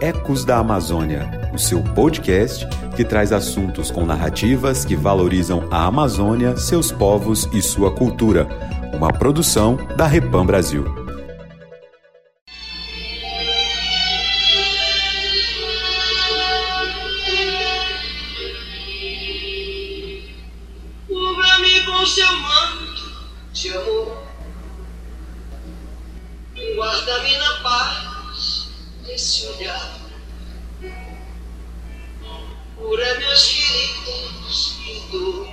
Ecos da Amazônia, o seu podcast que traz assuntos com narrativas que valorizam a Amazônia, seus povos e sua cultura. Uma produção da Repam Brasil. Cubra-me com seu manto. Guarda-me na paz desse olhar. Cura meus feridos e dor.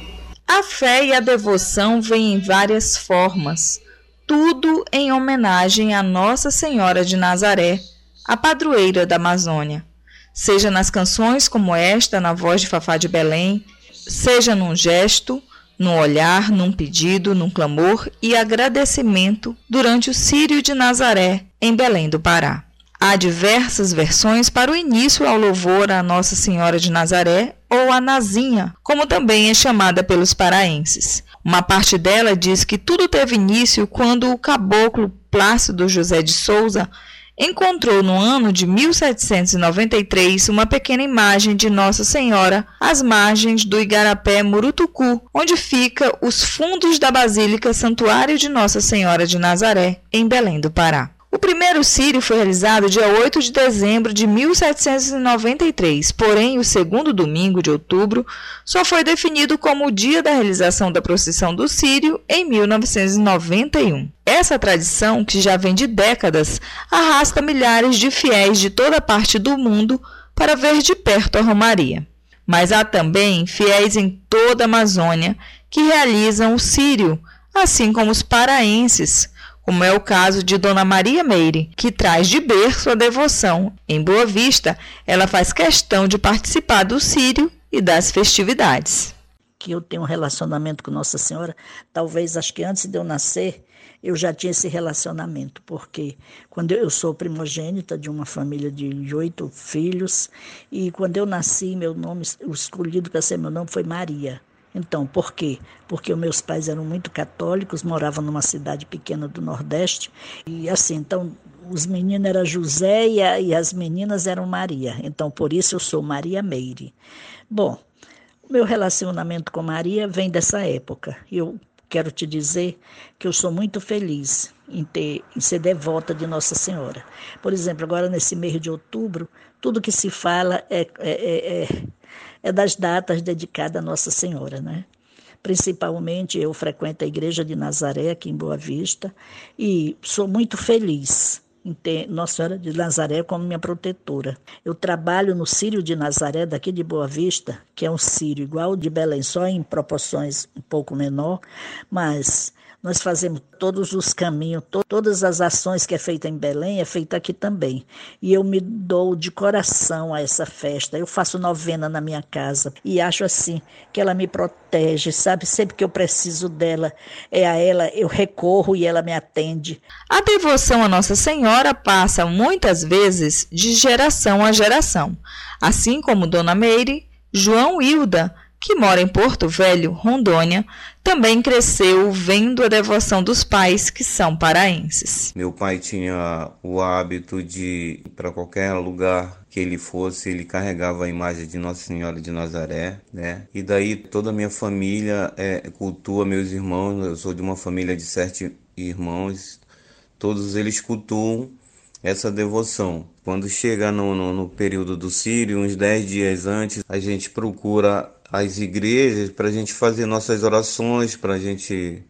A fé e a devoção vêm em várias formas, tudo em homenagem a Nossa Senhora de Nazaré, a padroeira da Amazônia. Seja nas canções como esta, na voz de Fafá de Belém, seja num gesto, num olhar, num pedido, num clamor e agradecimento durante o Círio de Nazaré, em Belém do Pará. Há diversas versões para o início ao louvor a Nossa Senhora de Nazaré ou a Nazinha, como também é chamada pelos paraenses. Uma parte dela diz que tudo teve início quando o caboclo Plácido José de Souza encontrou no ano de 1793 uma pequena imagem de Nossa Senhora às margens do Igarapé Murutucu, onde fica os fundos da Basílica Santuário de Nossa Senhora de Nazaré, em Belém do Pará. O primeiro Círio foi realizado dia 8 de dezembro de 1793, porém o segundo domingo de outubro só foi definido como o dia da realização da procissão do Círio em 1991. Essa tradição, que já vem de décadas, arrasta milhares de fiéis de toda parte do mundo para ver de perto a Romaria. Mas há também fiéis em toda a Amazônia que realizam o Círio, assim como os paraenses, como é o caso de Dona Maria Meire, que traz de berço a devoção. Em Boa Vista, ela faz questão de participar do Sírio e das festividades. Que eu tenho um relacionamento com Nossa Senhora, talvez acho que antes de eu nascer, eu já tinha esse relacionamento, porque quando eu sou primogênita de uma família de oito filhos, e quando eu nasci, meu nome, o escolhido para ser meu nome foi Maria. Então, por quê? Porque meus pais eram muito católicos, moravam numa cidade pequena do Nordeste, e assim, então os meninos eram José e, a, e as meninas eram Maria. Então, por isso eu sou Maria Meire. Bom, o meu relacionamento com Maria vem dessa época. Eu quero te dizer que eu sou muito feliz em, ter, em ser devota de Nossa Senhora. Por exemplo, agora nesse mês de outubro, tudo que se fala é, é, é, é é das datas dedicadas a Nossa Senhora, né? Principalmente eu frequento a Igreja de Nazaré aqui em Boa Vista e sou muito feliz Nossa Senhora de Nazaré como minha protetora. Eu trabalho no Sírio de Nazaré, daqui de Boa Vista, que é um sírio igual de Belém, só em proporções um pouco menor, mas nós fazemos todos os caminhos, to todas as ações que é feita em Belém é feita aqui também. E eu me dou de coração a essa festa. Eu faço novena na minha casa e acho assim que ela me protege, sabe? Sempre que eu preciso dela, é a ela eu recorro e ela me atende. A devoção a Nossa Senhora passa muitas vezes de geração a geração, assim como Dona Meire, João Hilda que mora em Porto Velho, Rondônia, também cresceu vendo a devoção dos pais que são paraenses. Meu pai tinha o hábito de, para qualquer lugar que ele fosse, ele carregava a imagem de Nossa Senhora de Nazaré, né? E daí toda a minha família é, cultua meus irmãos, eu sou de uma família de sete irmãos, todos eles cultuam essa devoção. Quando chega no, no, no período do Sírio, uns dez dias antes, a gente procura as igrejas para a gente fazer nossas orações, para a gente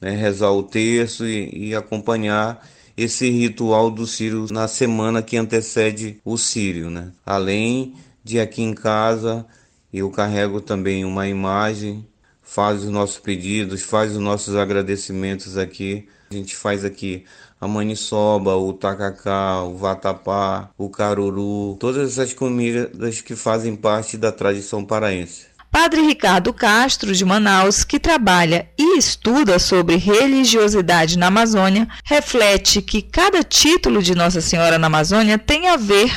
né, rezar o terço e, e, acompanhar esse ritual do Sírio na semana que antecede o Sírio. Né? Além de aqui em casa, eu carrego também uma imagem, faz os nossos pedidos, faz os nossos agradecimentos aqui. A gente faz aqui a maniçoba, o tacacá, o vatapá, o caruru, todas essas comidas que fazem parte da tradição paraense. Padre Ricardo Castro, de Manaus, que trabalha e estuda sobre religiosidade na Amazônia, reflete que cada título de Nossa Senhora na Amazônia tem a ver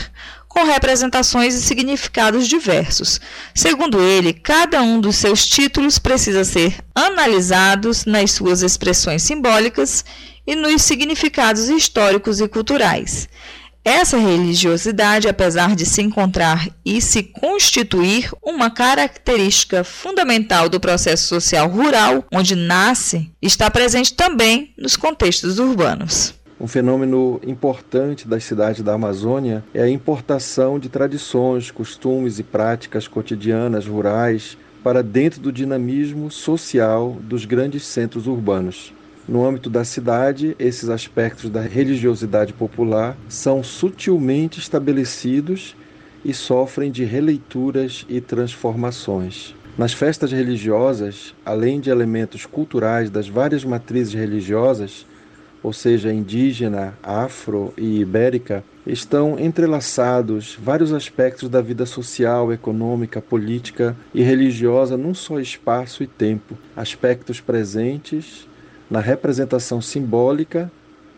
com representações e significados diversos. Segundo ele, cada um dos seus títulos precisa ser analisados nas suas expressões simbólicas e nos significados históricos e culturais. Essa religiosidade, apesar de se encontrar e se constituir uma característica fundamental do processo social rural onde nasce, está presente também nos contextos urbanos. Um fenômeno importante das cidades da Amazônia é a importação de tradições, costumes e práticas cotidianas rurais para dentro do dinamismo social dos grandes centros urbanos. No âmbito da cidade, esses aspectos da religiosidade popular são sutilmente estabelecidos e sofrem de releituras e transformações. Nas festas religiosas, além de elementos culturais das várias matrizes religiosas, ou seja, indígena, afro e ibérica, estão entrelaçados vários aspectos da vida social, econômica, política e religiosa num só espaço e tempo, aspectos presentes na representação simbólica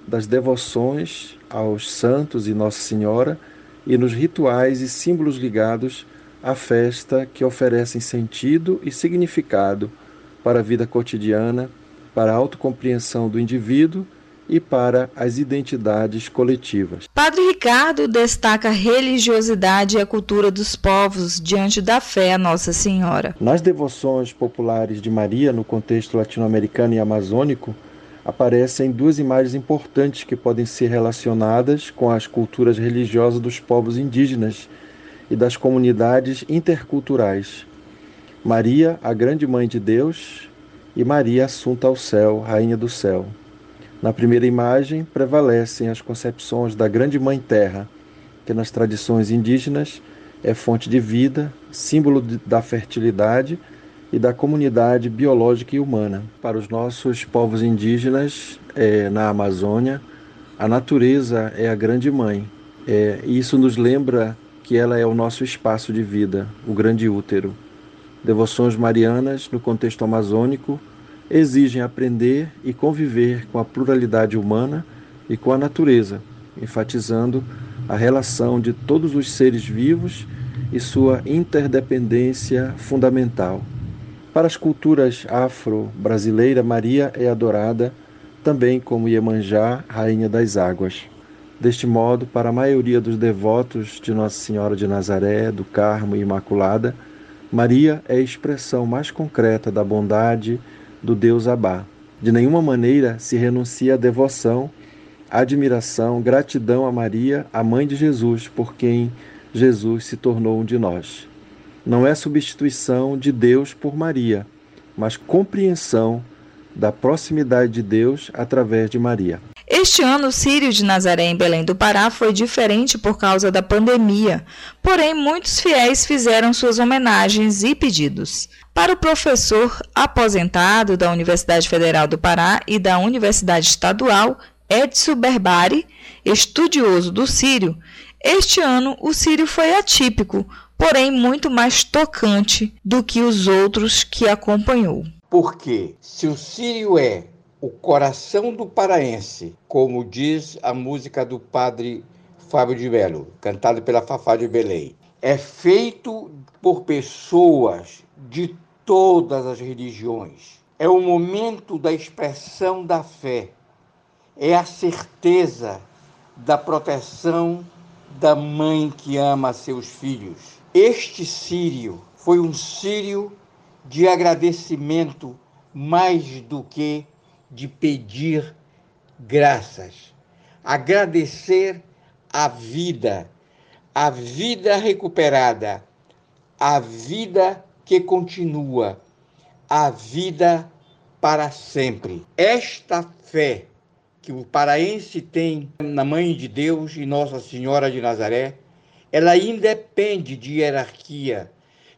das devoções aos santos e Nossa Senhora e nos rituais e símbolos ligados à festa que oferecem sentido e significado para a vida cotidiana, para a autocompreensão do indivíduo e para as identidades coletivas. Padre Ricardo destaca a religiosidade e a cultura dos povos diante da fé a Nossa Senhora. Nas devoções populares de Maria, no contexto latino-americano e amazônico, aparecem duas imagens importantes que podem ser relacionadas com as culturas religiosas dos povos indígenas e das comunidades interculturais. Maria, a grande mãe de Deus, e Maria assunta ao céu, rainha do céu. Na primeira imagem prevalecem as concepções da Grande Mãe Terra, que nas tradições indígenas é fonte de vida, símbolo da fertilidade e da comunidade biológica e humana. Para os nossos povos indígenas é, na Amazônia, a natureza é a grande mãe. É, e isso nos lembra que ela é o nosso espaço de vida, o grande útero. Devoções marianas, no contexto amazônico, exigem aprender e conviver com a pluralidade humana e com a natureza, enfatizando a relação de todos os seres vivos e sua interdependência fundamental. Para as culturas afro-brasileiras, Maria é adorada também como Iemanjá, rainha das águas. Deste modo, para a maioria dos devotos de Nossa Senhora de Nazaré, do Carmo e Imaculada, Maria é a expressão mais concreta da bondade, do deus Abá. De nenhuma maneira se renuncia à devoção, admiração, gratidão a Maria, a mãe de Jesus, por quem Jesus se tornou um de nós. Não é substituição de Deus por Maria, mas compreensão da proximidade de Deus através de Maria. Este ano, o Sírio de Nazaré em Belém do Pará foi diferente por causa da pandemia, porém muitos fiéis fizeram suas homenagens e pedidos. Para o professor aposentado da Universidade Federal do Pará e da Universidade Estadual, Edson Berbari, estudioso do Sírio, este ano o Sírio foi atípico, porém muito mais tocante do que os outros que acompanhou. Porque se o Sírio é o coração do paraense, como diz a música do padre Fábio de Melo, cantado pela Fafá de Belém. É feito por pessoas de todas as religiões. É o momento da expressão da fé. É a certeza da proteção da mãe que ama seus filhos. Este sírio foi um sírio de agradecimento mais do que de pedir graças, agradecer a vida, a vida recuperada, a vida que continua, a vida para sempre. Esta fé que o paraense tem na Mãe de Deus e Nossa Senhora de Nazaré, ela independe de hierarquia,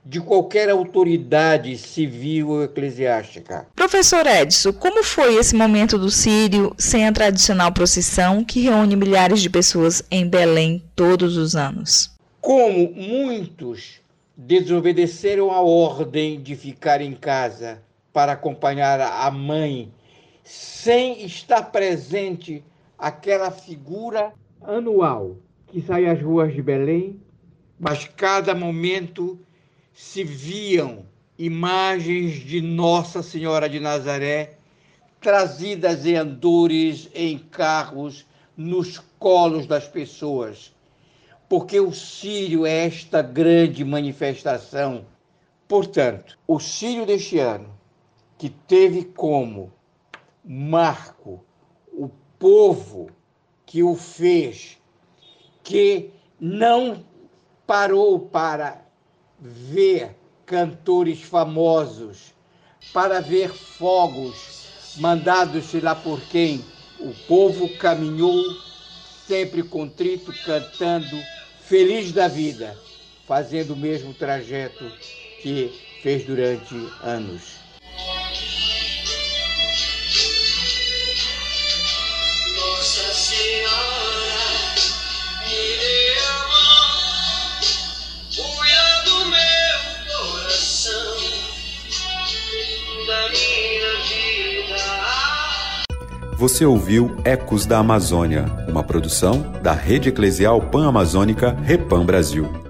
de qualquer autoridade civil ou eclesiástica. Professor Edson, como foi esse momento do Sírio sem a tradicional procissão que reúne milhares de pessoas em Belém todos os anos? Como muitos desobedeceram a ordem de ficar em casa para acompanhar a mãe, sem estar presente aquela figura anual que sai às ruas de Belém, mas cada momento se viam imagens de Nossa Senhora de Nazaré trazidas em andores, em carros, nos colos das pessoas, porque o Sírio é esta grande manifestação. Portanto, o Sírio deste ano, que teve como marco o povo que o fez, que não parou para ver cantores famosos, para ver fogos mandados sei lá por quem. O povo caminhou sempre contrito, cantando, feliz da vida, fazendo o mesmo trajeto que fez durante anos. Você ouviu Ecos da Amazônia, uma produção da Rede Eclesial Pan-Amazônica Repam Brasil.